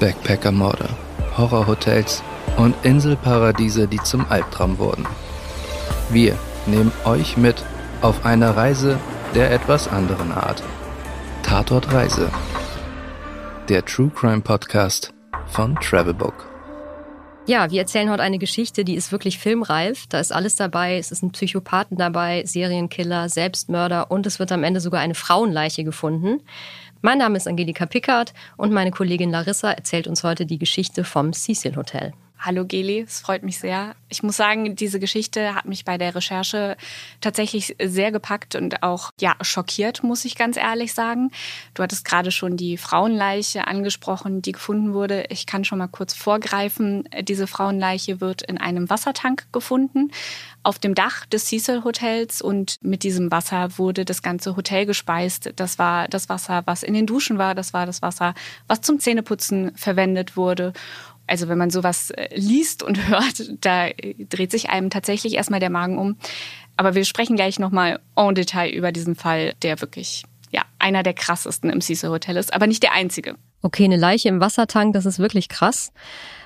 Backpackermorde, Horrorhotels und Inselparadiese, die zum Albtraum wurden. Wir nehmen euch mit auf eine Reise der etwas anderen Art. Tatort Reise. Der True Crime Podcast von Travelbook. Ja, wir erzählen heute eine Geschichte, die ist wirklich filmreif. Da ist alles dabei. Es ist ein Psychopathen dabei, Serienkiller, Selbstmörder und es wird am Ende sogar eine Frauenleiche gefunden. Mein Name ist Angelika Pickard und meine Kollegin Larissa erzählt uns heute die Geschichte vom Cecil Hotel. Hallo Geli, es freut mich sehr. Ich muss sagen, diese Geschichte hat mich bei der Recherche tatsächlich sehr gepackt und auch ja schockiert, muss ich ganz ehrlich sagen. Du hattest gerade schon die Frauenleiche angesprochen, die gefunden wurde. Ich kann schon mal kurz vorgreifen. Diese Frauenleiche wird in einem Wassertank gefunden auf dem Dach des Cecil Hotels und mit diesem Wasser wurde das ganze Hotel gespeist. Das war das Wasser, was in den Duschen war, das war das Wasser, was zum Zähneputzen verwendet wurde. Also wenn man sowas äh, liest und hört, da dreht sich einem tatsächlich erstmal der Magen um. Aber wir sprechen gleich nochmal en Detail über diesen Fall, der wirklich ja, einer der krassesten im Cecil Hotel ist, aber nicht der einzige. Okay, eine Leiche im Wassertank, das ist wirklich krass.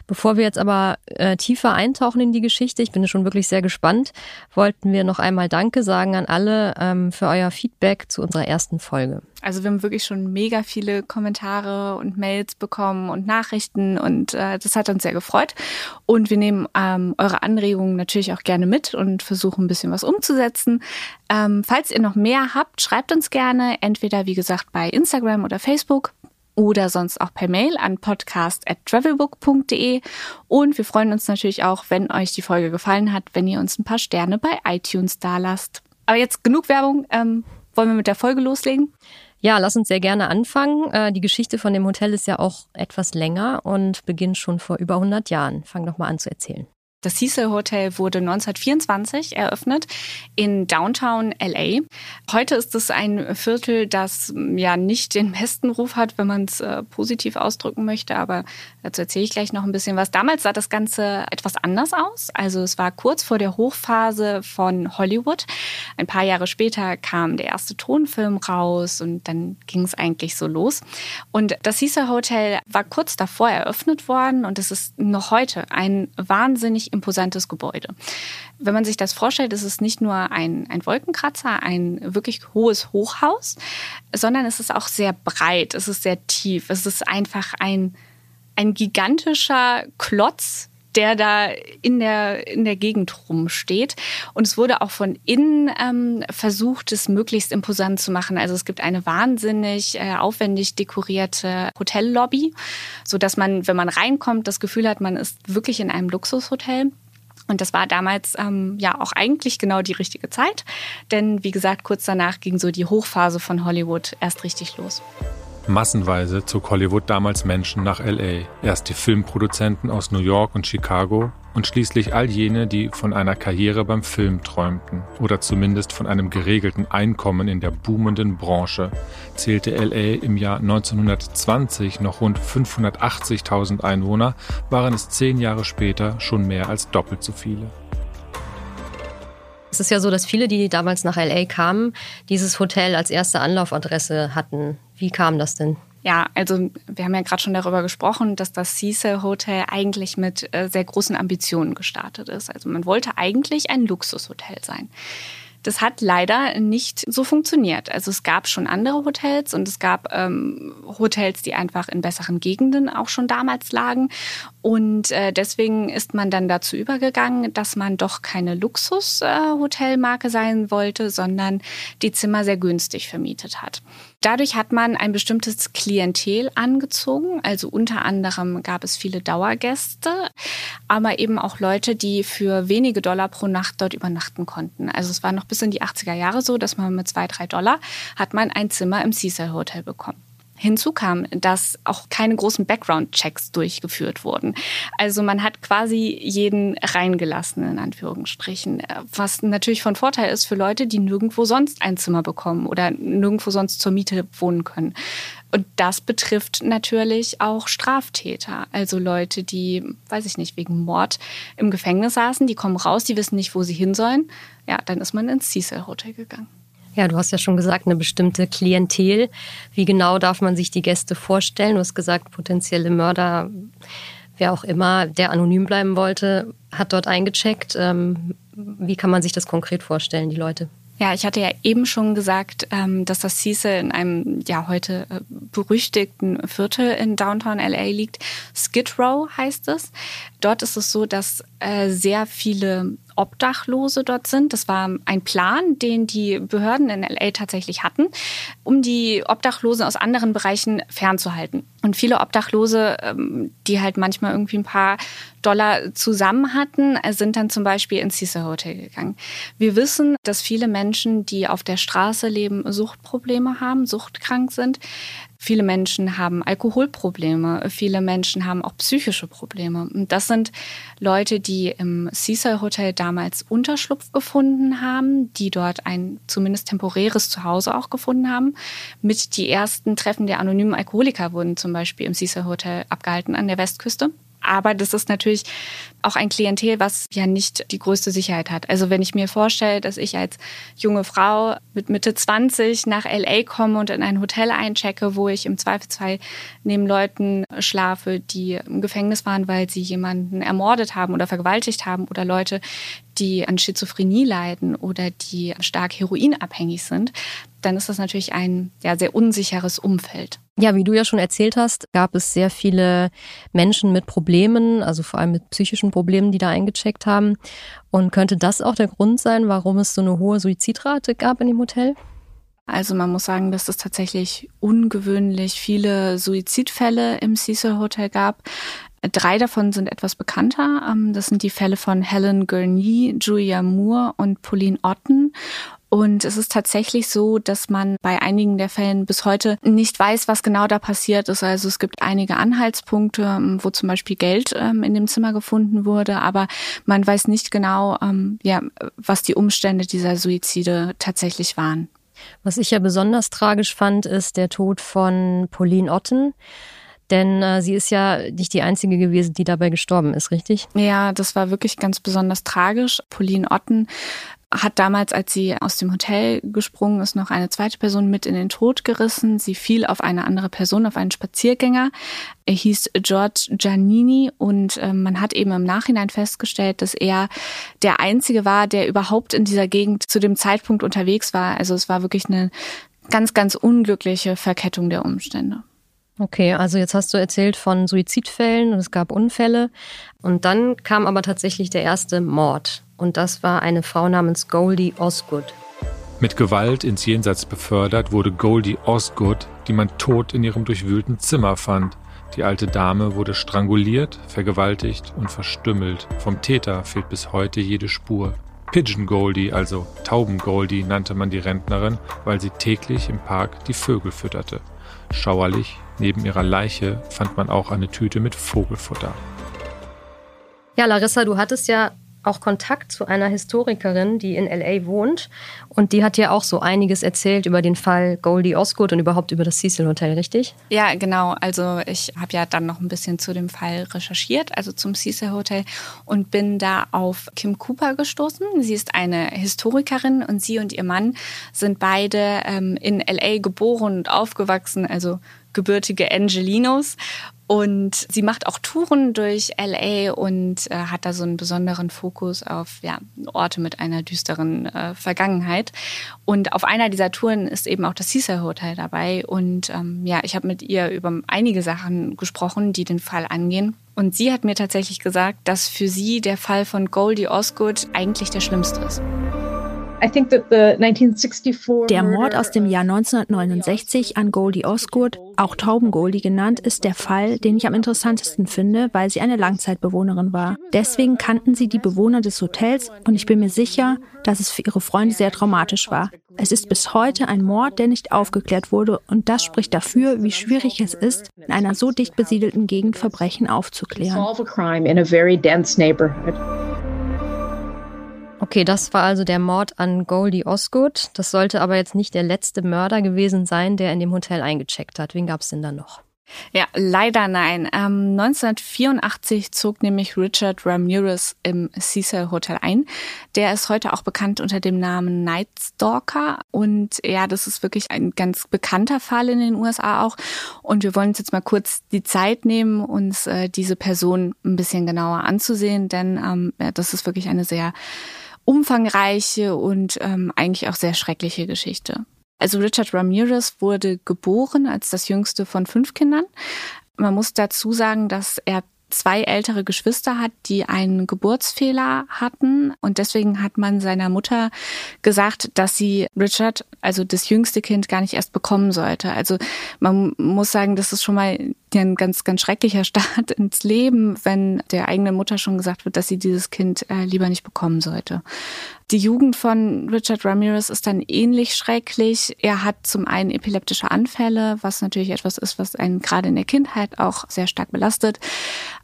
Bevor wir jetzt aber äh, tiefer eintauchen in die Geschichte, ich bin schon wirklich sehr gespannt, wollten wir noch einmal Danke sagen an alle ähm, für euer Feedback zu unserer ersten Folge. Also wir haben wirklich schon mega viele Kommentare und Mails bekommen und Nachrichten und äh, das hat uns sehr gefreut. Und wir nehmen ähm, eure Anregungen natürlich auch gerne mit und versuchen ein bisschen was umzusetzen. Ähm, falls ihr noch mehr habt, schreibt uns gerne, entweder wie gesagt bei Instagram oder Facebook oder sonst auch per Mail an podcast@travelbook.de und wir freuen uns natürlich auch, wenn euch die Folge gefallen hat, wenn ihr uns ein paar Sterne bei iTunes dalasst. Aber jetzt genug Werbung, ähm, wollen wir mit der Folge loslegen? Ja, lass uns sehr gerne anfangen. Äh, die Geschichte von dem Hotel ist ja auch etwas länger und beginnt schon vor über 100 Jahren. Fang doch mal an zu erzählen. Das Cecil Hotel wurde 1924 eröffnet in Downtown LA. Heute ist es ein Viertel, das ja nicht den besten Ruf hat, wenn man es äh, positiv ausdrücken möchte, aber dazu erzähle ich gleich noch ein bisschen was. Damals sah das Ganze etwas anders aus. Also es war kurz vor der Hochphase von Hollywood. Ein paar Jahre später kam der erste Tonfilm raus und dann ging es eigentlich so los. Und das Cecil Hotel war kurz davor eröffnet worden und es ist noch heute ein wahnsinnig imposantes Gebäude. Wenn man sich das vorstellt, ist es nicht nur ein, ein Wolkenkratzer, ein wirklich hohes Hochhaus, sondern es ist auch sehr breit, es ist sehr tief, es ist einfach ein, ein gigantischer Klotz, der da in der, in der Gegend rumsteht. Und es wurde auch von innen ähm, versucht, es möglichst imposant zu machen. Also es gibt eine wahnsinnig äh, aufwendig dekorierte Hotellobby, so dass man, wenn man reinkommt, das Gefühl hat, man ist wirklich in einem Luxushotel. Und das war damals ähm, ja auch eigentlich genau die richtige Zeit, denn wie gesagt, kurz danach ging so die Hochphase von Hollywood erst richtig los. Massenweise zog Hollywood damals Menschen nach LA. Erst die Filmproduzenten aus New York und Chicago und schließlich all jene, die von einer Karriere beim Film träumten oder zumindest von einem geregelten Einkommen in der boomenden Branche, zählte LA im Jahr 1920 noch rund 580.000 Einwohner, waren es zehn Jahre später schon mehr als doppelt so viele. Es ist ja so, dass viele, die damals nach LA kamen, dieses Hotel als erste Anlaufadresse hatten. Wie kam das denn? Ja, also wir haben ja gerade schon darüber gesprochen, dass das Cecil Hotel eigentlich mit äh, sehr großen Ambitionen gestartet ist. Also man wollte eigentlich ein Luxushotel sein. Das hat leider nicht so funktioniert. Also es gab schon andere Hotels und es gab ähm, Hotels, die einfach in besseren Gegenden auch schon damals lagen. Und äh, deswegen ist man dann dazu übergegangen, dass man doch keine Luxushotelmarke äh, sein wollte, sondern die Zimmer sehr günstig vermietet hat. Dadurch hat man ein bestimmtes Klientel angezogen. Also unter anderem gab es viele Dauergäste, aber eben auch Leute, die für wenige Dollar pro Nacht dort übernachten konnten. Also es war noch bis in die 80er Jahre so, dass man mit zwei, drei Dollar hat man ein Zimmer im Cecil Hotel bekommen. Hinzu kam, dass auch keine großen Background-Checks durchgeführt wurden. Also man hat quasi jeden reingelassen, in Anführungsstrichen. Was natürlich von Vorteil ist für Leute, die nirgendwo sonst ein Zimmer bekommen oder nirgendwo sonst zur Miete wohnen können. Und das betrifft natürlich auch Straftäter. Also Leute, die, weiß ich nicht, wegen Mord im Gefängnis saßen, die kommen raus, die wissen nicht, wo sie hin sollen. Ja, dann ist man ins Cecil Hotel gegangen. Ja, du hast ja schon gesagt, eine bestimmte Klientel. Wie genau darf man sich die Gäste vorstellen? Du hast gesagt, potenzielle Mörder, wer auch immer, der anonym bleiben wollte, hat dort eingecheckt. Ähm, wie kann man sich das konkret vorstellen, die Leute? Ja, ich hatte ja eben schon gesagt, ähm, dass das Cecil in einem ja heute äh, berüchtigten Viertel in Downtown LA liegt. Skid Row heißt es. Dort ist es so, dass äh, sehr viele Obdachlose dort sind. Das war ein Plan, den die Behörden in LA tatsächlich hatten, um die Obdachlosen aus anderen Bereichen fernzuhalten. Und viele Obdachlose, ähm, die halt manchmal irgendwie ein paar Dollar zusammen hatten, sind dann zum Beispiel ins Cecil Hotel gegangen. Wir wissen, dass viele Menschen, die auf der Straße leben, Suchtprobleme haben, suchtkrank sind. Viele Menschen haben Alkoholprobleme, viele Menschen haben auch psychische Probleme. Und das sind Leute, die im Cecil Hotel damals Unterschlupf gefunden haben, die dort ein zumindest temporäres Zuhause auch gefunden haben. Mit die ersten Treffen der anonymen Alkoholiker wurden zum Beispiel im Cecil Hotel abgehalten an der Westküste. Aber das ist natürlich auch ein Klientel, was ja nicht die größte Sicherheit hat. Also wenn ich mir vorstelle, dass ich als junge Frau mit Mitte 20 nach LA komme und in ein Hotel einchecke, wo ich im Zweifelsfall neben Leuten schlafe, die im Gefängnis waren, weil sie jemanden ermordet haben oder vergewaltigt haben oder Leute, die an Schizophrenie leiden oder die stark heroinabhängig sind, dann ist das natürlich ein ja, sehr unsicheres Umfeld. Ja, wie du ja schon erzählt hast, gab es sehr viele Menschen mit Problemen, also vor allem mit psychischen Problemen, die da eingecheckt haben. Und könnte das auch der Grund sein, warum es so eine hohe Suizidrate gab in dem Hotel? Also man muss sagen, dass es tatsächlich ungewöhnlich viele Suizidfälle im Cecil Hotel gab. Drei davon sind etwas bekannter. Ähm, das sind die Fälle von Helen Gurney, Julia Moore und Pauline Otten. Und es ist tatsächlich so, dass man bei einigen der Fällen bis heute nicht weiß, was genau da passiert ist. Also es gibt einige Anhaltspunkte, ähm, wo zum Beispiel Geld ähm, in dem Zimmer gefunden wurde, aber man weiß nicht genau, ähm, ja, was die Umstände dieser Suizide tatsächlich waren. Was ich ja besonders tragisch fand, ist der Tod von Pauline Otten. Denn äh, sie ist ja nicht die einzige gewesen, die dabei gestorben ist, richtig? Ja, das war wirklich ganz besonders tragisch. Pauline Otten hat damals, als sie aus dem Hotel gesprungen ist, noch eine zweite Person mit in den Tod gerissen. Sie fiel auf eine andere Person, auf einen Spaziergänger. Er hieß George Giannini und äh, man hat eben im Nachhinein festgestellt, dass er der Einzige war, der überhaupt in dieser Gegend zu dem Zeitpunkt unterwegs war. Also es war wirklich eine ganz, ganz unglückliche Verkettung der Umstände. Okay, also jetzt hast du erzählt von Suizidfällen und es gab Unfälle. Und dann kam aber tatsächlich der erste Mord. Und das war eine Frau namens Goldie Osgood. Mit Gewalt ins Jenseits befördert wurde Goldie Osgood, die man tot in ihrem durchwühlten Zimmer fand. Die alte Dame wurde stranguliert, vergewaltigt und verstümmelt. Vom Täter fehlt bis heute jede Spur. Pigeon Goldie, also Tauben Goldie, nannte man die Rentnerin, weil sie täglich im Park die Vögel fütterte. Schauerlich, neben ihrer Leiche fand man auch eine Tüte mit Vogelfutter. Ja, Larissa, du hattest ja auch Kontakt zu einer Historikerin, die in LA wohnt. Und die hat ja auch so einiges erzählt über den Fall Goldie Osgood und überhaupt über das Cecil Hotel, richtig? Ja, genau. Also ich habe ja dann noch ein bisschen zu dem Fall recherchiert, also zum Cecil Hotel und bin da auf Kim Cooper gestoßen. Sie ist eine Historikerin und sie und ihr Mann sind beide ähm, in LA geboren und aufgewachsen, also gebürtige Angelinos. Und sie macht auch Touren durch LA und äh, hat da so einen besonderen Fokus auf ja, Orte mit einer düsteren äh, Vergangenheit. Und auf einer dieser Touren ist eben auch das Cecil Hotel dabei. Und ähm, ja, ich habe mit ihr über einige Sachen gesprochen, die den Fall angehen. Und sie hat mir tatsächlich gesagt, dass für sie der Fall von Goldie Osgood eigentlich der schlimmste ist. Der Mord aus dem Jahr 1969 an Goldie Osgood, auch Tauben Goldie genannt, ist der Fall, den ich am interessantesten finde, weil sie eine Langzeitbewohnerin war. Deswegen kannten sie die Bewohner des Hotels und ich bin mir sicher, dass es für ihre Freunde sehr traumatisch war. Es ist bis heute ein Mord, der nicht aufgeklärt wurde und das spricht dafür, wie schwierig es ist, in einer so dicht besiedelten Gegend Verbrechen aufzuklären. Okay, das war also der Mord an Goldie Osgood. Das sollte aber jetzt nicht der letzte Mörder gewesen sein, der in dem Hotel eingecheckt hat. Wen gab es denn da noch? Ja, leider nein. Ähm, 1984 zog nämlich Richard Ramirez im Cecil Hotel ein. Der ist heute auch bekannt unter dem Namen Night Stalker. Und ja, das ist wirklich ein ganz bekannter Fall in den USA auch. Und wir wollen uns jetzt mal kurz die Zeit nehmen, uns äh, diese Person ein bisschen genauer anzusehen, denn ähm, ja, das ist wirklich eine sehr umfangreiche und ähm, eigentlich auch sehr schreckliche Geschichte. Also Richard Ramirez wurde geboren als das jüngste von fünf Kindern. Man muss dazu sagen, dass er zwei ältere Geschwister hat, die einen Geburtsfehler hatten. Und deswegen hat man seiner Mutter gesagt, dass sie Richard, also das jüngste Kind, gar nicht erst bekommen sollte. Also man muss sagen, das ist schon mal ein ganz, ganz schrecklicher Start ins Leben, wenn der eigenen Mutter schon gesagt wird, dass sie dieses Kind äh, lieber nicht bekommen sollte. Die Jugend von Richard Ramirez ist dann ähnlich schrecklich. Er hat zum einen epileptische Anfälle, was natürlich etwas ist, was einen gerade in der Kindheit auch sehr stark belastet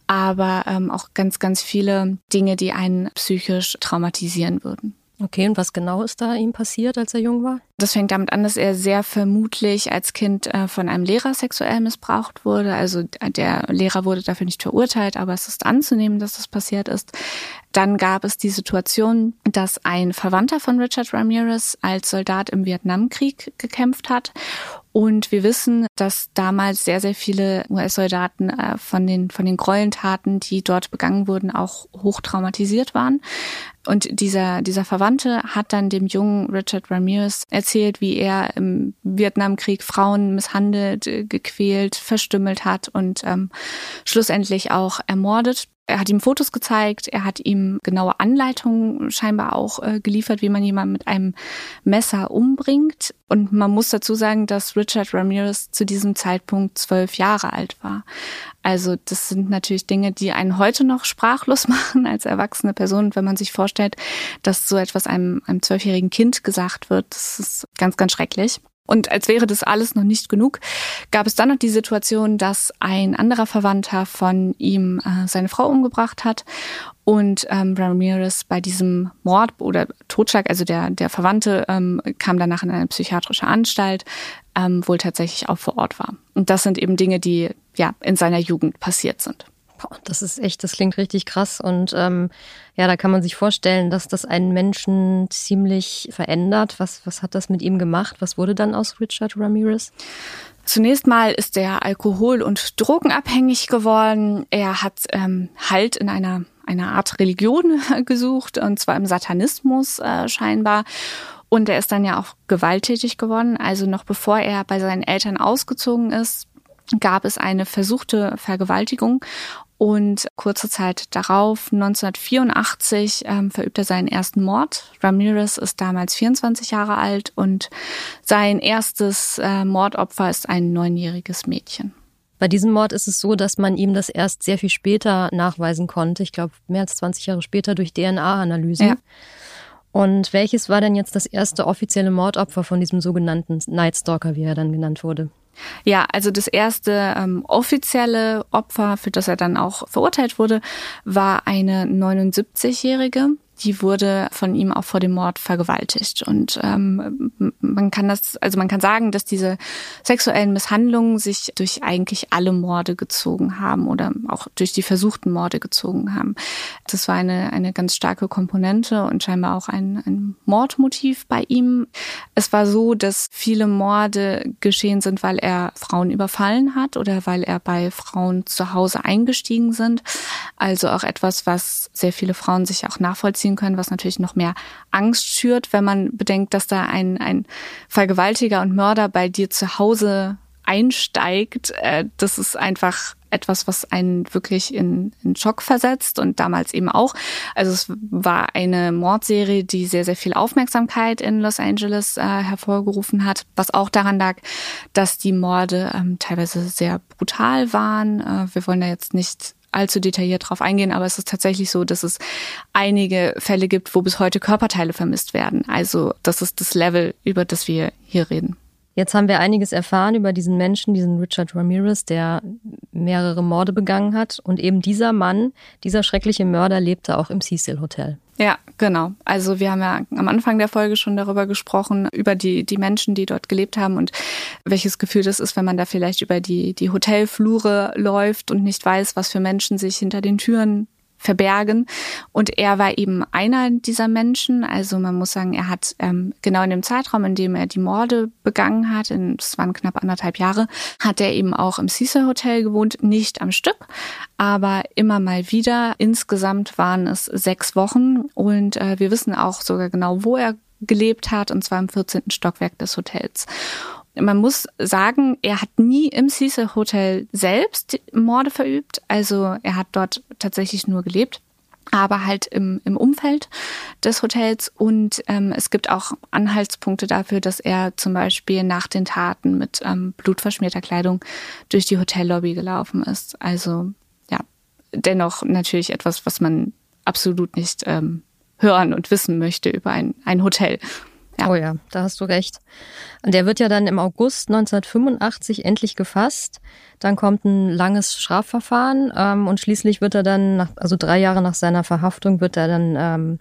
aber ähm, auch ganz, ganz viele Dinge, die einen psychisch traumatisieren würden. Okay, und was genau ist da ihm passiert, als er jung war? Das fängt damit an, dass er sehr vermutlich als Kind äh, von einem Lehrer sexuell missbraucht wurde. Also der Lehrer wurde dafür nicht verurteilt, aber es ist anzunehmen, dass das passiert ist. Dann gab es die Situation, dass ein Verwandter von Richard Ramirez als Soldat im Vietnamkrieg gekämpft hat und wir wissen, dass damals sehr, sehr viele US-Soldaten äh, von den, von den Gräueltaten, die dort begangen wurden, auch hoch traumatisiert waren. Und dieser, dieser Verwandte hat dann dem jungen Richard Ramirez erzählt, wie er im Vietnamkrieg Frauen misshandelt, äh, gequält, verstümmelt hat und ähm, schlussendlich auch ermordet. Er hat ihm Fotos gezeigt, er hat ihm genaue Anleitungen scheinbar auch äh, geliefert, wie man jemanden mit einem Messer umbringt. Und man muss dazu sagen, dass Richard Ramirez zu diesem Zeitpunkt zwölf Jahre alt war. Also das sind natürlich Dinge, die einen heute noch sprachlos machen als erwachsene Person. Wenn man sich vorstellt, dass so etwas einem, einem zwölfjährigen Kind gesagt wird, das ist ganz, ganz schrecklich. Und als wäre das alles noch nicht genug, gab es dann noch die Situation, dass ein anderer Verwandter von ihm äh, seine Frau umgebracht hat und ähm, Ramirez bei diesem Mord oder Totschlag, also der, der Verwandte ähm, kam danach in eine psychiatrische Anstalt, ähm, wohl tatsächlich auch vor Ort war. Und das sind eben Dinge, die ja in seiner Jugend passiert sind. Das ist echt, das klingt richtig krass. Und ähm, ja, da kann man sich vorstellen, dass das einen Menschen ziemlich verändert. Was, was hat das mit ihm gemacht? Was wurde dann aus Richard Ramirez? Zunächst mal ist er alkohol- und drogenabhängig geworden. Er hat ähm, Halt in einer, einer Art Religion gesucht, und zwar im Satanismus äh, scheinbar. Und er ist dann ja auch gewalttätig geworden. Also noch bevor er bei seinen Eltern ausgezogen ist, gab es eine versuchte Vergewaltigung und kurze Zeit darauf, 1984, ähm, verübt er seinen ersten Mord. Ramirez ist damals 24 Jahre alt und sein erstes äh, Mordopfer ist ein neunjähriges Mädchen. Bei diesem Mord ist es so, dass man ihm das erst sehr viel später nachweisen konnte. Ich glaube, mehr als 20 Jahre später durch DNA-Analysen. Ja. Und welches war denn jetzt das erste offizielle Mordopfer von diesem sogenannten Night Stalker, wie er dann genannt wurde? Ja, also das erste ähm, offizielle Opfer, für das er dann auch verurteilt wurde, war eine 79-Jährige, die wurde von ihm auch vor dem Mord vergewaltigt. Und ähm, man kann das, also man kann sagen, dass diese sexuellen Misshandlungen sich durch eigentlich alle Morde gezogen haben oder auch durch die versuchten Morde gezogen haben. Das war eine, eine ganz starke Komponente und scheinbar auch ein, ein Mordmotiv bei ihm. Es war so, dass viele Morde geschehen sind, weil er Frauen überfallen hat oder weil er bei Frauen zu Hause eingestiegen sind. Also auch etwas, was sehr viele Frauen sich auch nachvollziehen nachvollziehen können, was natürlich noch mehr Angst schürt, wenn man bedenkt, dass da ein, ein Vergewaltiger und Mörder bei dir zu Hause einsteigt. Äh, das ist einfach etwas, was einen wirklich in, in Schock versetzt und damals eben auch. Also es war eine Mordserie, die sehr, sehr viel Aufmerksamkeit in Los Angeles äh, hervorgerufen hat, was auch daran lag, dass die Morde ähm, teilweise sehr brutal waren. Äh, wir wollen da jetzt nicht allzu detailliert drauf eingehen, aber es ist tatsächlich so, dass es einige Fälle gibt, wo bis heute Körperteile vermisst werden. Also das ist das Level, über das wir hier reden. Jetzt haben wir einiges erfahren über diesen Menschen, diesen Richard Ramirez, der mehrere Morde begangen hat. Und eben dieser Mann, dieser schreckliche Mörder, lebte auch im Cecil Hotel. Ja, genau. Also wir haben ja am Anfang der Folge schon darüber gesprochen, über die, die Menschen, die dort gelebt haben und welches Gefühl das ist, wenn man da vielleicht über die, die Hotelflure läuft und nicht weiß, was für Menschen sich hinter den Türen verbergen. Und er war eben einer dieser Menschen. Also man muss sagen, er hat ähm, genau in dem Zeitraum, in dem er die Morde begangen hat, in, das waren knapp anderthalb Jahre, hat er eben auch im Cecil Hotel gewohnt, nicht am Stück, aber immer mal wieder. Insgesamt waren es sechs Wochen und äh, wir wissen auch sogar genau, wo er gelebt hat, und zwar im 14. Stockwerk des Hotels. Man muss sagen, er hat nie im Cecil Hotel selbst Morde verübt. Also er hat dort tatsächlich nur gelebt aber halt im, im Umfeld des Hotels. Und ähm, es gibt auch Anhaltspunkte dafür, dass er zum Beispiel nach den Taten mit ähm, blutverschmierter Kleidung durch die Hotellobby gelaufen ist. Also ja, dennoch natürlich etwas, was man absolut nicht ähm, hören und wissen möchte über ein, ein Hotel. Ja. Oh ja, da hast du recht. Der wird ja dann im August 1985 endlich gefasst. Dann kommt ein langes Strafverfahren ähm, und schließlich wird er dann, nach, also drei Jahre nach seiner Verhaftung, wird er dann ähm,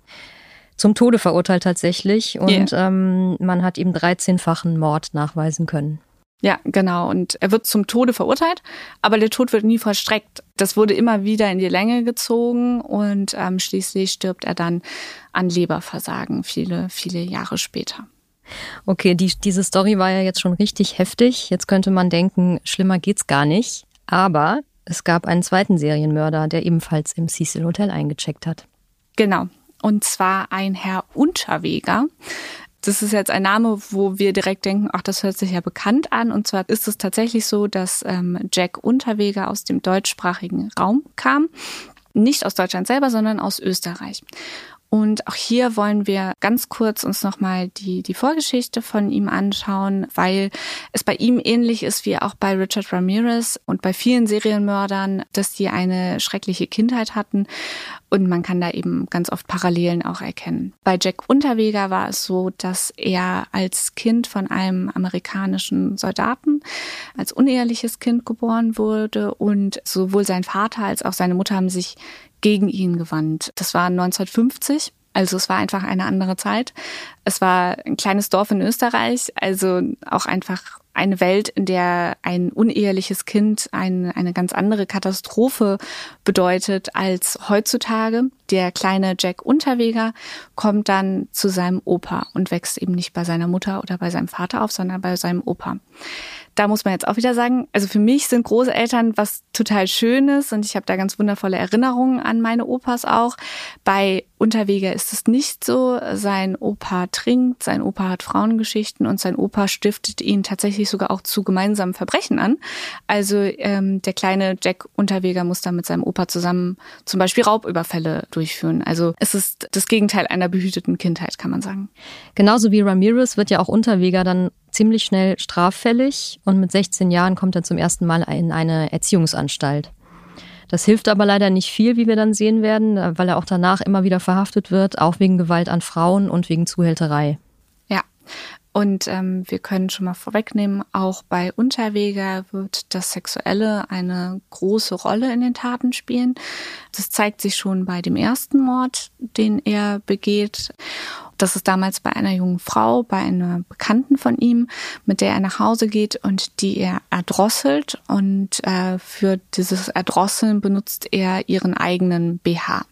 zum Tode verurteilt tatsächlich. Und yeah. ähm, man hat ihm 13-fachen Mord nachweisen können. Ja, genau. Und er wird zum Tode verurteilt, aber der Tod wird nie vollstreckt. Das wurde immer wieder in die Länge gezogen und ähm, schließlich stirbt er dann an Leberversagen viele, viele Jahre später. Okay, die, diese Story war ja jetzt schon richtig heftig. Jetzt könnte man denken, schlimmer geht's gar nicht. Aber es gab einen zweiten Serienmörder, der ebenfalls im Cecil Hotel eingecheckt hat. Genau. Und zwar ein Herr Unterweger das ist jetzt ein Name, wo wir direkt denken, ach, das hört sich ja bekannt an. Und zwar ist es tatsächlich so, dass ähm, Jack Unterweger aus dem deutschsprachigen Raum kam. Nicht aus Deutschland selber, sondern aus Österreich. Und auch hier wollen wir ganz kurz uns nochmal die, die Vorgeschichte von ihm anschauen, weil es bei ihm ähnlich ist wie auch bei Richard Ramirez und bei vielen Serienmördern, dass die eine schreckliche Kindheit hatten. Und man kann da eben ganz oft Parallelen auch erkennen. Bei Jack Unterweger war es so, dass er als Kind von einem amerikanischen Soldaten als uneheliches Kind geboren wurde und sowohl sein Vater als auch seine Mutter haben sich gegen ihn gewandt. Das war 1950. Also es war einfach eine andere Zeit. Es war ein kleines Dorf in Österreich, also auch einfach eine Welt, in der ein uneheliches Kind ein, eine ganz andere Katastrophe bedeutet als heutzutage. Der kleine Jack Unterweger kommt dann zu seinem Opa und wächst eben nicht bei seiner Mutter oder bei seinem Vater auf, sondern bei seinem Opa da muss man jetzt auch wieder sagen, also für mich sind Großeltern was total Schönes und ich habe da ganz wundervolle Erinnerungen an meine Opas auch. Bei Unterweger ist es nicht so. Sein Opa trinkt, sein Opa hat Frauengeschichten und sein Opa stiftet ihn tatsächlich sogar auch zu gemeinsamen Verbrechen an. Also ähm, der kleine Jack Unterweger muss da mit seinem Opa zusammen zum Beispiel Raubüberfälle durchführen. Also es ist das Gegenteil einer behüteten Kindheit, kann man sagen. Genauso wie Ramirez wird ja auch Unterweger dann ziemlich schnell straffällig und mit 16 Jahren kommt er zum ersten Mal in eine Erziehungsanstalt. Das hilft aber leider nicht viel, wie wir dann sehen werden, weil er auch danach immer wieder verhaftet wird, auch wegen Gewalt an Frauen und wegen Zuhälterei. Und ähm, wir können schon mal vorwegnehmen, auch bei Unterweger wird das Sexuelle eine große Rolle in den Taten spielen. Das zeigt sich schon bei dem ersten Mord, den er begeht. Das ist damals bei einer jungen Frau, bei einer Bekannten von ihm, mit der er nach Hause geht und die er erdrosselt. Und äh, für dieses Erdrosseln benutzt er ihren eigenen BH.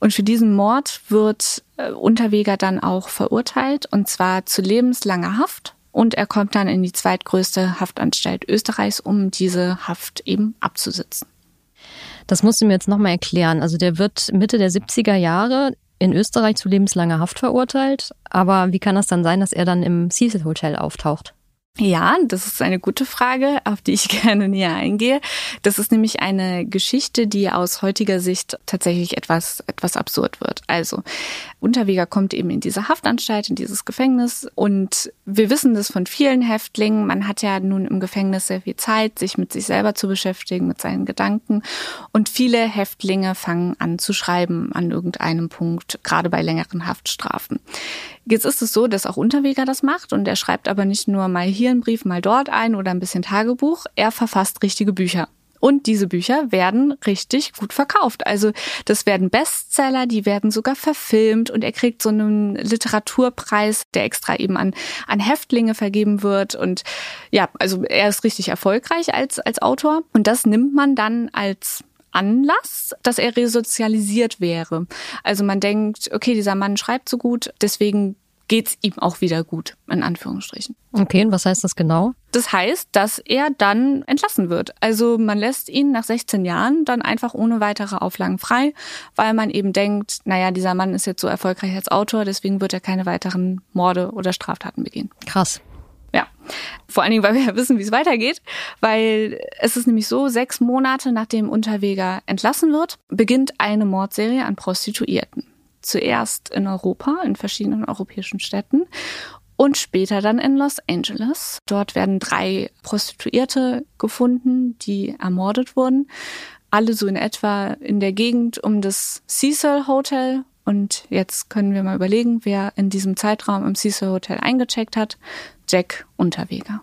Und für diesen Mord wird äh, Unterweger dann auch verurteilt, und zwar zu lebenslanger Haft. Und er kommt dann in die zweitgrößte Haftanstalt Österreichs, um diese Haft eben abzusitzen. Das musst du mir jetzt nochmal erklären. Also der wird Mitte der 70er Jahre in Österreich zu lebenslanger Haft verurteilt. Aber wie kann das dann sein, dass er dann im Cecil Hotel auftaucht? Ja, das ist eine gute Frage, auf die ich gerne näher eingehe. Das ist nämlich eine Geschichte, die aus heutiger Sicht tatsächlich etwas, etwas absurd wird. Also, Unterweger kommt eben in diese Haftanstalt, in dieses Gefängnis und wir wissen das von vielen Häftlingen. Man hat ja nun im Gefängnis sehr viel Zeit, sich mit sich selber zu beschäftigen, mit seinen Gedanken und viele Häftlinge fangen an zu schreiben an irgendeinem Punkt, gerade bei längeren Haftstrafen. Jetzt ist es so, dass auch Unterweger das macht und er schreibt aber nicht nur mal hier einen Brief, mal dort ein oder ein bisschen Tagebuch. Er verfasst richtige Bücher. Und diese Bücher werden richtig gut verkauft. Also das werden Bestseller, die werden sogar verfilmt und er kriegt so einen Literaturpreis, der extra eben an, an Häftlinge vergeben wird. Und ja, also er ist richtig erfolgreich als, als Autor. Und das nimmt man dann als Anlass, dass er resozialisiert wäre. Also man denkt, okay, dieser Mann schreibt so gut, deswegen geht's ihm auch wieder gut, in Anführungsstrichen. Okay, und was heißt das genau? Das heißt, dass er dann entlassen wird. Also man lässt ihn nach 16 Jahren dann einfach ohne weitere Auflagen frei, weil man eben denkt, naja, dieser Mann ist jetzt so erfolgreich als Autor, deswegen wird er keine weiteren Morde oder Straftaten begehen. Krass. Ja, vor allen Dingen, weil wir ja wissen, wie es weitergeht, weil es ist nämlich so, sechs Monate nachdem Unterweger entlassen wird, beginnt eine Mordserie an Prostituierten. Zuerst in Europa, in verschiedenen europäischen Städten und später dann in Los Angeles. Dort werden drei Prostituierte gefunden, die ermordet wurden. Alle so in etwa in der Gegend um das Cecil Hotel. Und jetzt können wir mal überlegen, wer in diesem Zeitraum im Cecil Hotel eingecheckt hat. Jack Unterweger.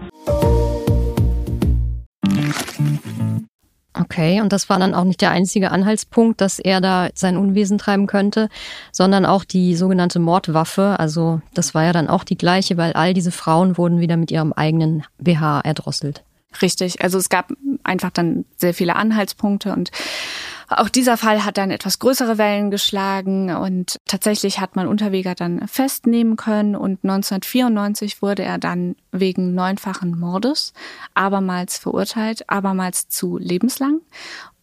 Okay, und das war dann auch nicht der einzige Anhaltspunkt, dass er da sein Unwesen treiben könnte, sondern auch die sogenannte Mordwaffe. Also das war ja dann auch die gleiche, weil all diese Frauen wurden wieder mit ihrem eigenen BH erdrosselt. Richtig, also es gab einfach dann sehr viele Anhaltspunkte und auch dieser Fall hat dann etwas größere Wellen geschlagen und tatsächlich hat man Unterweger dann festnehmen können und 1994 wurde er dann wegen neunfachen Mordes abermals verurteilt, abermals zu lebenslang.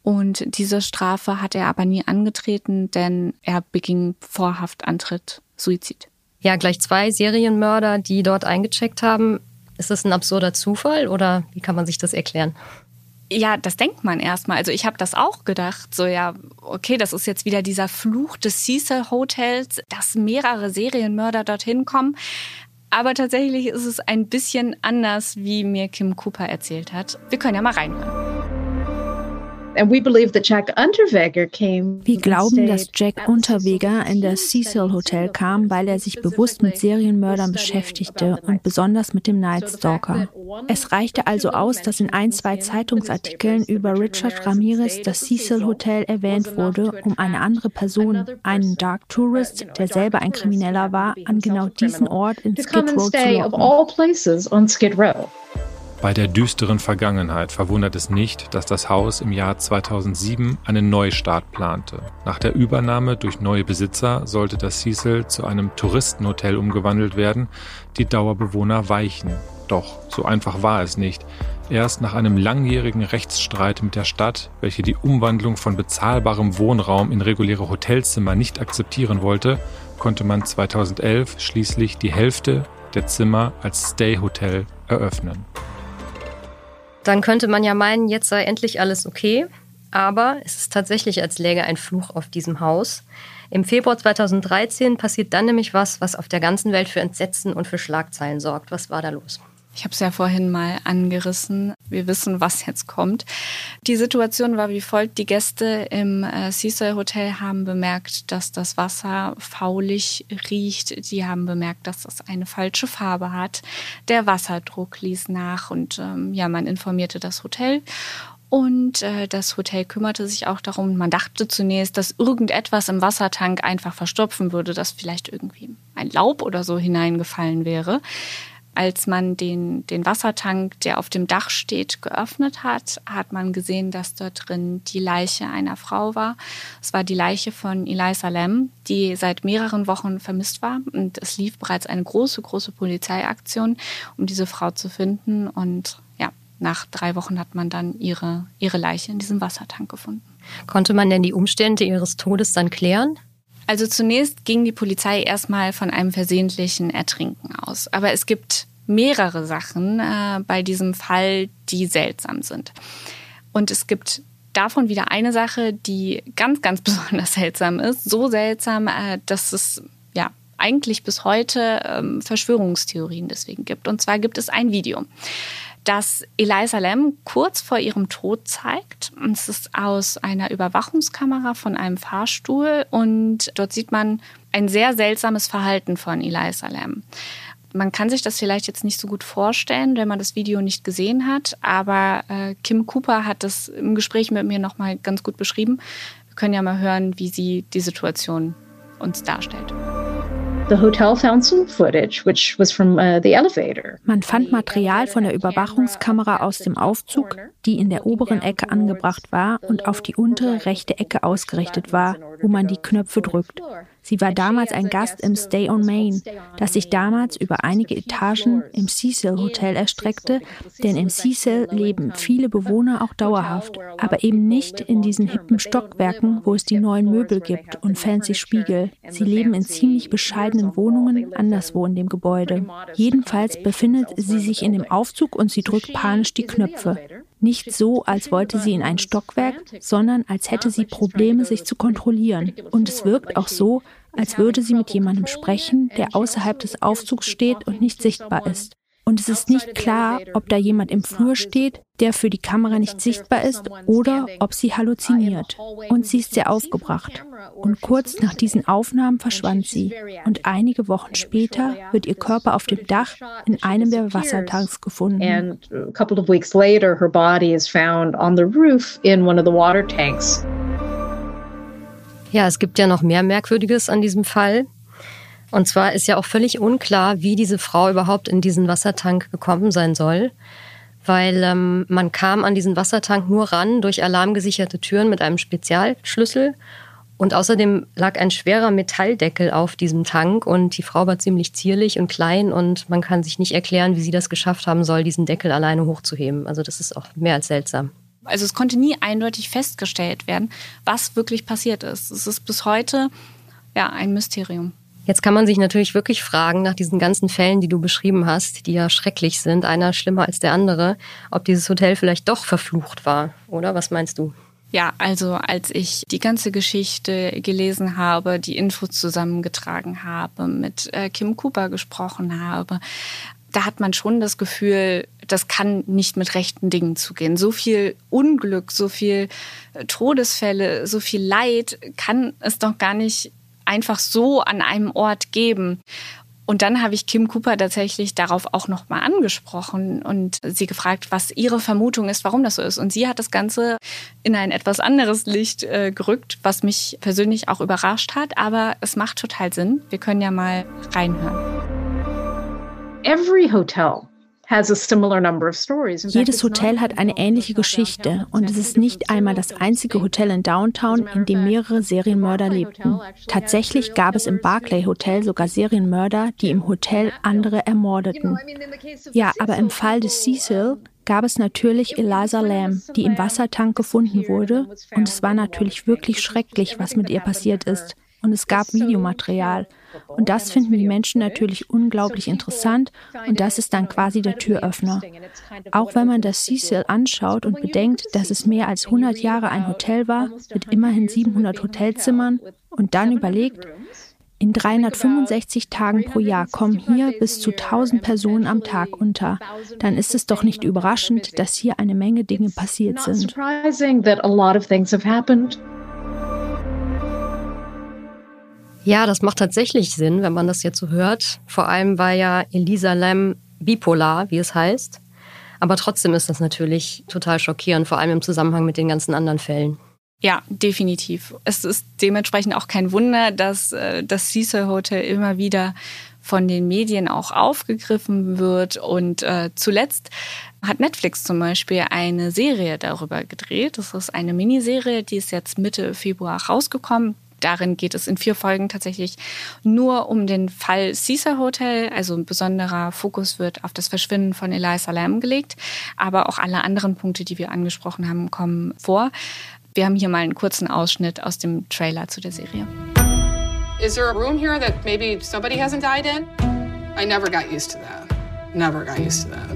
Und diese Strafe hat er aber nie angetreten, denn er beging vor Haftantritt Suizid. Ja, gleich zwei Serienmörder, die dort eingecheckt haben. Ist das ein absurder Zufall oder wie kann man sich das erklären? Ja, das denkt man erstmal. Also ich habe das auch gedacht. So ja, okay, das ist jetzt wieder dieser Fluch des Cecil Hotels, dass mehrere Serienmörder dorthin kommen. Aber tatsächlich ist es ein bisschen anders, wie mir Kim Cooper erzählt hat. Wir können ja mal reinhören. Wir glauben, dass Jack Unterweger in das Cecil Hotel kam, weil er sich bewusst mit Serienmördern beschäftigte und besonders mit dem Night Stalker. Es reichte also aus, dass in ein, zwei Zeitungsartikeln über Richard Ramirez das Cecil Hotel erwähnt wurde, um eine andere Person, einen Dark Tourist, der selber ein Krimineller war, an genau diesen Ort in Skid Row zu locken. Bei der düsteren Vergangenheit verwundert es nicht, dass das Haus im Jahr 2007 einen Neustart plante. Nach der Übernahme durch neue Besitzer sollte das Cecil zu einem Touristenhotel umgewandelt werden, die Dauerbewohner weichen. Doch so einfach war es nicht. Erst nach einem langjährigen Rechtsstreit mit der Stadt, welche die Umwandlung von bezahlbarem Wohnraum in reguläre Hotelzimmer nicht akzeptieren wollte, konnte man 2011 schließlich die Hälfte der Zimmer als Stay-Hotel eröffnen dann könnte man ja meinen, jetzt sei endlich alles okay. Aber es ist tatsächlich, als läge ein Fluch auf diesem Haus. Im Februar 2013 passiert dann nämlich was, was auf der ganzen Welt für Entsetzen und für Schlagzeilen sorgt. Was war da los? Ich habe es ja vorhin mal angerissen. Wir wissen, was jetzt kommt. Die Situation war wie folgt. Die Gäste im äh, Cecil Hotel haben bemerkt, dass das Wasser faulig riecht. Die haben bemerkt, dass das eine falsche Farbe hat. Der Wasserdruck ließ nach und ähm, ja, man informierte das Hotel. Und äh, das Hotel kümmerte sich auch darum. Man dachte zunächst, dass irgendetwas im Wassertank einfach verstopfen würde, dass vielleicht irgendwie ein Laub oder so hineingefallen wäre als man den, den Wassertank, der auf dem Dach steht, geöffnet hat, hat man gesehen, dass dort drin die Leiche einer Frau war. Es war die Leiche von Eliza Lam, die seit mehreren Wochen vermisst war. Und es lief bereits eine große, große Polizeiaktion, um diese Frau zu finden. Und ja, nach drei Wochen hat man dann ihre, ihre Leiche in diesem Wassertank gefunden. Konnte man denn die Umstände ihres Todes dann klären? Also zunächst ging die Polizei erstmal von einem versehentlichen Ertrinken aus. Aber es gibt mehrere Sachen äh, bei diesem Fall, die seltsam sind. Und es gibt davon wieder eine Sache, die ganz, ganz besonders seltsam ist. So seltsam, äh, dass es ja eigentlich bis heute ähm, Verschwörungstheorien deswegen gibt. Und zwar gibt es ein Video das Eliza Lam kurz vor ihrem Tod zeigt. Es ist aus einer Überwachungskamera von einem Fahrstuhl und dort sieht man ein sehr seltsames Verhalten von Eliza Lam. Man kann sich das vielleicht jetzt nicht so gut vorstellen, wenn man das Video nicht gesehen hat, aber äh, Kim Cooper hat das im Gespräch mit mir nochmal ganz gut beschrieben. Wir können ja mal hören, wie sie die Situation uns darstellt. Uh, Man fand Material von der Überwachungskamera aus dem Aufzug, die in der oberen Ecke angebracht war und auf die untere rechte Ecke ausgerichtet war, wo man die Knöpfe drückt. Sie war damals ein Gast im Stay on Main, das sich damals über einige Etagen im Cecil Hotel erstreckte, denn im Cecil leben viele Bewohner auch dauerhaft, aber eben nicht in diesen hippen Stockwerken, wo es die neuen Möbel gibt und fancy Spiegel. Sie leben in ziemlich bescheidenen Wohnungen anderswo in dem Gebäude. Jedenfalls befindet sie sich in dem Aufzug und sie drückt panisch die Knöpfe. Nicht so, als wollte sie in ein Stockwerk, sondern als hätte sie Probleme, sich zu kontrollieren. Und es wirkt auch so, als würde sie mit jemandem sprechen, der außerhalb des Aufzugs steht und nicht sichtbar ist. Und es ist nicht klar, ob da jemand im Flur steht, der für die Kamera nicht sichtbar ist, oder ob sie halluziniert. Und sie ist sehr aufgebracht. Und kurz nach diesen Aufnahmen verschwand sie. Und einige Wochen später wird ihr Körper auf dem Dach in einem der Wassertanks gefunden. And a couple of weeks later, her body is found on the roof in one of the water tanks. Ja, es gibt ja noch mehr Merkwürdiges an diesem Fall. Und zwar ist ja auch völlig unklar, wie diese Frau überhaupt in diesen Wassertank gekommen sein soll. Weil ähm, man kam an diesen Wassertank nur ran durch alarmgesicherte Türen mit einem Spezialschlüssel. Und außerdem lag ein schwerer Metalldeckel auf diesem Tank und die Frau war ziemlich zierlich und klein und man kann sich nicht erklären, wie sie das geschafft haben soll, diesen Deckel alleine hochzuheben. Also das ist auch mehr als seltsam. Also es konnte nie eindeutig festgestellt werden, was wirklich passiert ist. Es ist bis heute ja ein Mysterium. Jetzt kann man sich natürlich wirklich fragen, nach diesen ganzen Fällen, die du beschrieben hast, die ja schrecklich sind, einer schlimmer als der andere, ob dieses Hotel vielleicht doch verflucht war, oder? Was meinst du? Ja, also als ich die ganze Geschichte gelesen habe, die Infos zusammengetragen habe, mit äh, Kim Cooper gesprochen habe, da hat man schon das Gefühl, das kann nicht mit rechten Dingen zugehen. So viel Unglück, so viel äh, Todesfälle, so viel Leid kann es doch gar nicht einfach so an einem Ort geben. Und dann habe ich Kim Cooper tatsächlich darauf auch nochmal angesprochen und sie gefragt, was ihre Vermutung ist, warum das so ist. Und sie hat das Ganze in ein etwas anderes Licht äh, gerückt, was mich persönlich auch überrascht hat. Aber es macht total Sinn. Wir können ja mal reinhören. Every hotel jedes Hotel hat eine ähnliche Geschichte und es ist nicht einmal das einzige Hotel in Downtown, in dem mehrere Serienmörder lebten. Tatsächlich gab es im Barclay Hotel sogar Serienmörder, die im Hotel andere ermordeten. Ja, aber im Fall des Cecil gab es natürlich Eliza Lamb, die im Wassertank gefunden wurde. und es war natürlich wirklich schrecklich, was mit ihr passiert ist und es gab Videomaterial. Und das finden die Menschen natürlich unglaublich interessant und das ist dann quasi der Türöffner. Auch wenn man das Cecil anschaut und bedenkt, dass es mehr als 100 Jahre ein Hotel war, mit immerhin 700 Hotelzimmern und dann überlegt, in 365 Tagen pro Jahr kommen hier bis zu 1000 Personen am Tag unter. Dann ist es doch nicht überraschend, dass hier eine Menge Dinge passiert sind. Ja, das macht tatsächlich Sinn, wenn man das jetzt so hört. Vor allem war ja Elisa Lam bipolar, wie es heißt. Aber trotzdem ist das natürlich total schockierend, vor allem im Zusammenhang mit den ganzen anderen Fällen. Ja, definitiv. Es ist dementsprechend auch kein Wunder, dass äh, das Cecil Hotel immer wieder von den Medien auch aufgegriffen wird. Und äh, zuletzt hat Netflix zum Beispiel eine Serie darüber gedreht. Das ist eine Miniserie, die ist jetzt Mitte Februar rausgekommen darin geht es in vier Folgen tatsächlich nur um den Fall Caesar Hotel. Also ein besonderer Fokus wird auf das Verschwinden von Eliza Lamb gelegt. Aber auch alle anderen Punkte, die wir angesprochen haben, kommen vor. Wir haben hier mal einen kurzen Ausschnitt aus dem Trailer zu der Serie. Is there a room here that maybe somebody hasn't died in? I never got used to that. Never got used to that.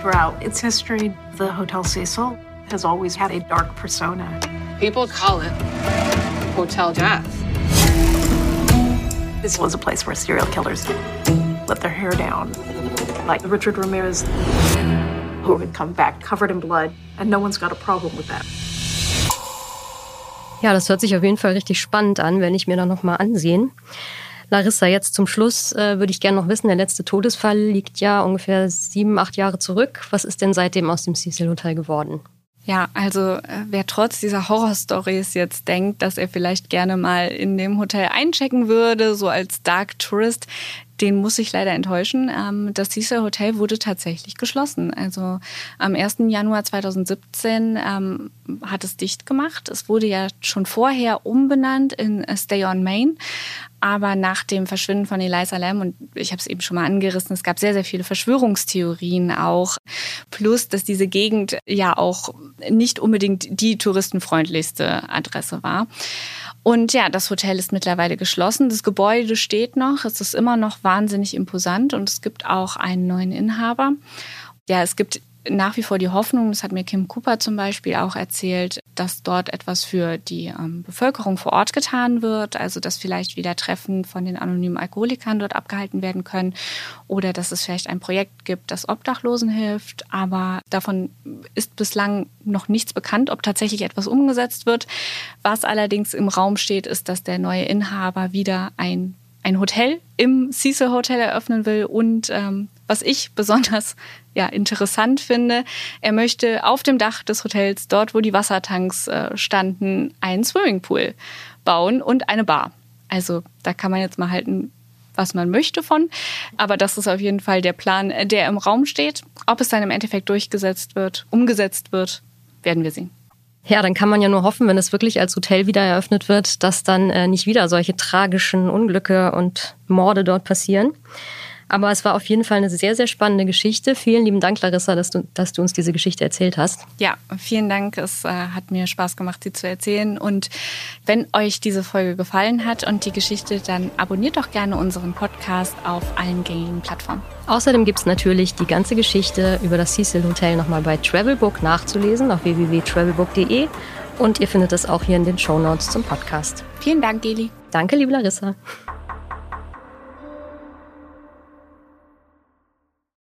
Throughout its history, the Hotel Cecil has always had a dark persona. People call it Hotel Death. This was a place where serial killers let their hair down, like Richard Ramirez, who would come back covered in blood, and no one's got a problem with that. Ja, das hört sich auf jeden Fall richtig spannend an, wenn ich mir da nochmal ansehen. Larissa, jetzt zum Schluss äh, würde ich gerne noch wissen, der letzte Todesfall liegt ja ungefähr sieben, acht Jahre zurück. Was ist denn seitdem aus dem Cecil Hotel geworden? Ja, also äh, wer trotz dieser Horrorstories jetzt denkt, dass er vielleicht gerne mal in dem Hotel einchecken würde, so als Dark Tourist, den muss ich leider enttäuschen. Ähm, das Cecil Hotel wurde tatsächlich geschlossen. Also am 1. Januar 2017 ähm, hat es dicht gemacht. Es wurde ja schon vorher umbenannt in Stay on Main. Aber nach dem Verschwinden von Eliza Lam, und ich habe es eben schon mal angerissen, es gab sehr, sehr viele Verschwörungstheorien auch. Plus, dass diese Gegend ja auch nicht unbedingt die touristenfreundlichste Adresse war. Und ja, das Hotel ist mittlerweile geschlossen. Das Gebäude steht noch. Es ist immer noch wahnsinnig imposant und es gibt auch einen neuen Inhaber. Ja, es gibt nach wie vor die Hoffnung, das hat mir Kim Cooper zum Beispiel auch erzählt, dass dort etwas für die ähm, Bevölkerung vor Ort getan wird, also dass vielleicht wieder Treffen von den anonymen Alkoholikern dort abgehalten werden können oder dass es vielleicht ein Projekt gibt, das Obdachlosen hilft, aber davon ist bislang noch nichts bekannt, ob tatsächlich etwas umgesetzt wird. Was allerdings im Raum steht, ist, dass der neue Inhaber wieder ein ein Hotel im Cecil Hotel eröffnen will und ähm, was ich besonders ja, interessant finde, er möchte auf dem Dach des Hotels, dort wo die Wassertanks äh, standen, einen Swimmingpool bauen und eine Bar. Also da kann man jetzt mal halten, was man möchte von. Aber das ist auf jeden Fall der Plan, äh, der im Raum steht. Ob es dann im Endeffekt durchgesetzt wird, umgesetzt wird, werden wir sehen. Ja, dann kann man ja nur hoffen, wenn es wirklich als Hotel wieder eröffnet wird, dass dann äh, nicht wieder solche tragischen Unglücke und Morde dort passieren. Aber es war auf jeden Fall eine sehr, sehr spannende Geschichte. Vielen lieben Dank, Larissa, dass du, dass du uns diese Geschichte erzählt hast. Ja, vielen Dank. Es äh, hat mir Spaß gemacht, sie zu erzählen. Und wenn euch diese Folge gefallen hat und die Geschichte, dann abonniert doch gerne unseren Podcast auf allen gängigen Plattformen. Außerdem gibt es natürlich die ganze Geschichte über das Cecil Hotel nochmal bei Travelbook nachzulesen auf www.travelbook.de. Und ihr findet es auch hier in den Show Notes zum Podcast. Vielen Dank, Geli. Danke, liebe Larissa.